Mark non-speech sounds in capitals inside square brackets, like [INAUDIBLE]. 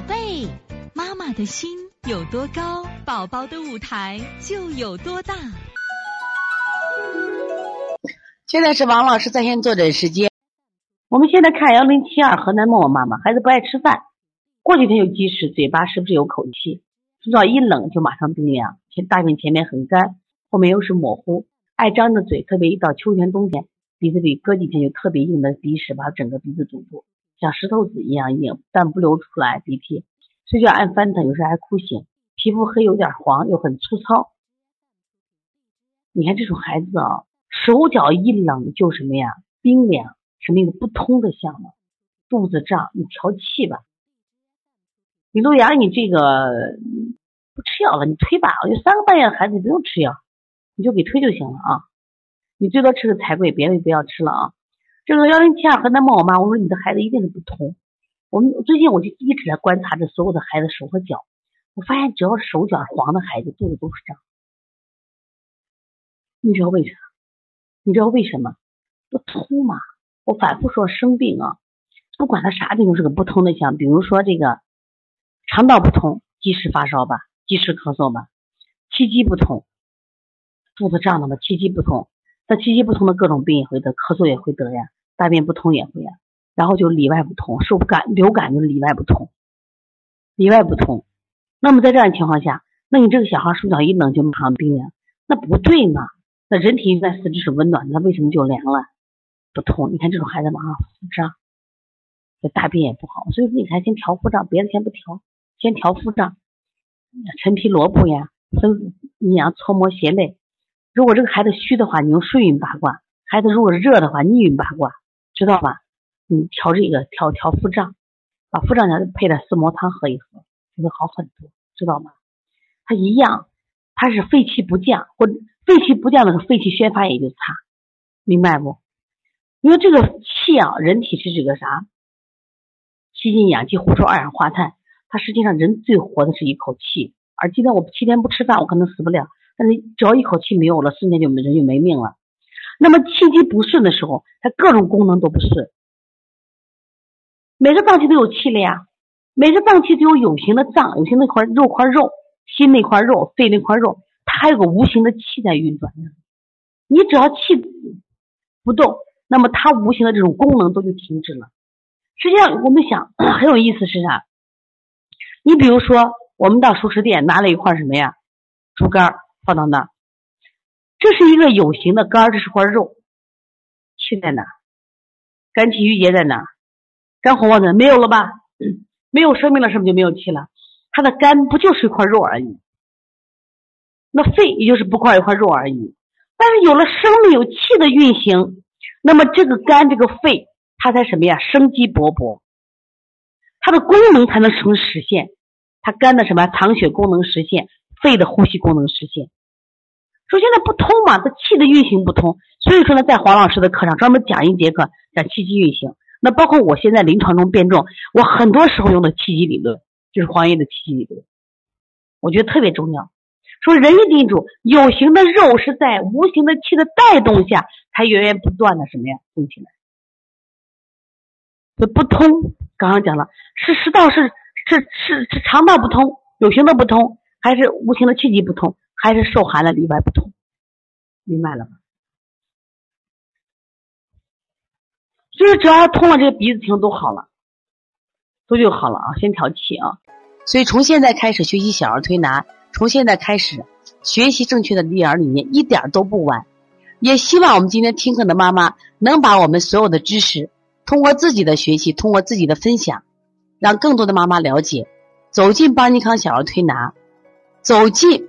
宝贝，妈妈的心有多高，宝宝的舞台就有多大。现在是王老师在线坐诊时间。我们现在看幺零七二河南默默妈妈，孩子不爱吃饭，过几天有积食，嘴巴是不是有口气？手脚一冷就马上冰凉，前大便前面很干，后面又是模糊，爱张着嘴，特别一到秋天冬天，鼻子里隔几天就特别硬的鼻屎，把整个鼻子堵住。像石头子一样硬，但不流出来鼻涕，睡觉爱翻腾，有时还哭醒，皮肤黑有点黄，又很粗糙。你看这种孩子啊，手脚一冷就什么呀，冰凉，什么一个不通的象了？肚子胀，你调气吧。李路阳，你这个不吃药了，你推吧。我觉得三个半月的孩子你不用吃药，你就给推就行了啊。你最多吃个柴桂，别的不要吃了啊。这个幺零七二河南问我妈，我说你的孩子一定是不通。我们最近我就一直在观察着所有的孩子手和脚，我发现只要是手脚黄的孩子，肚子都是胀。你知道为啥？你知道为什么？不通嘛。我反复说生病啊，不管他啥病都是个不通的象。比如说这个肠道不通，积食发烧吧，积食咳嗽吧，气机不通，肚子胀了嘛，气机不通，那气机不通的各种病也会得，咳嗽也会得呀。大便不通也会呀，然后就里外不通，受感流感就里外不通，里外不通。那么在这样情况下，那你这个小孩手脚一冷就马上冰凉，那不对嘛？那人体应该四肢是温暖的，为什么就凉了？不通。你看这种孩子马上腹胀，这大便也不好，所以说你看先调腹胀，别的先不调，先调腹胀。陈皮萝卜呀，分阴阳搓摩胁肋。如果这个孩子虚的话，你用顺运八卦；孩子如果热的话，逆运八卦。知道吧？你调这个调调腹胀，把腹胀药配点四磨汤喝一喝，就会好很多，知道吗？它一样，它是肺气不降，或肺气不降的时候，肺气宣发也就差，明白不？因为这个气啊，人体是这个啥？吸进氧气，呼出二氧化碳。它实际上人最活的是一口气。而今天我七天不吃饭，我可能死不了，但是只要一口气没有了，瞬间就没人就没命了。那么气机不顺的时候，它各种功能都不顺。每个脏器都有气了呀，每个脏器都有有形的脏，有形那块肉块肉，心那块肉，肺那块肉，它还有个无形的气在运转呢。你只要气不动，那么它无形的这种功能都就停止了。实际上，我们想 [CLEARS THROAT] 很有意思是啥？你比如说，我们到熟食店拿了一块什么呀？猪肝放到那儿。这是一个有形的肝，这是块肉，气在哪？肝气郁结在哪？肝火旺在没有了吧？[CLEARS THROAT] 没有生命了，是不是就没有气了？它的肝不就是一块肉而已？那肺也就是不块一块肉而已。但是有了生命有气的运行，那么这个肝这个肺它才什么呀？生机勃勃，它的功能才能成实现。它肝的什么藏血功能实现，肺的呼吸功能实现。说现在不通嘛，它气的运行不通，所以说呢，在黄老师的课上专门讲一节课讲气机运行。那包括我现在临床中辩证，我很多时候用的气机理论就是黄爷的气机理论，我觉得特别重要。说人一定住，有形的肉是在无形的气的带动下，才源源不断的什么呀动起来。这不通，刚刚讲了，是食道是是是是肠道不通，有形的不通，还是无形的气机不通？还是受寒了里外不通，明白了吗？就是只要通了，这个鼻子情都好了，都就好了啊！先调气啊！所以从现在开始学习小儿推拿，从现在开始学习正确的育儿理念，一点都不晚。也希望我们今天听课的妈妈能把我们所有的知识，通过自己的学习，通过自己的分享，让更多的妈妈了解，走进邦尼康小儿推拿，走进。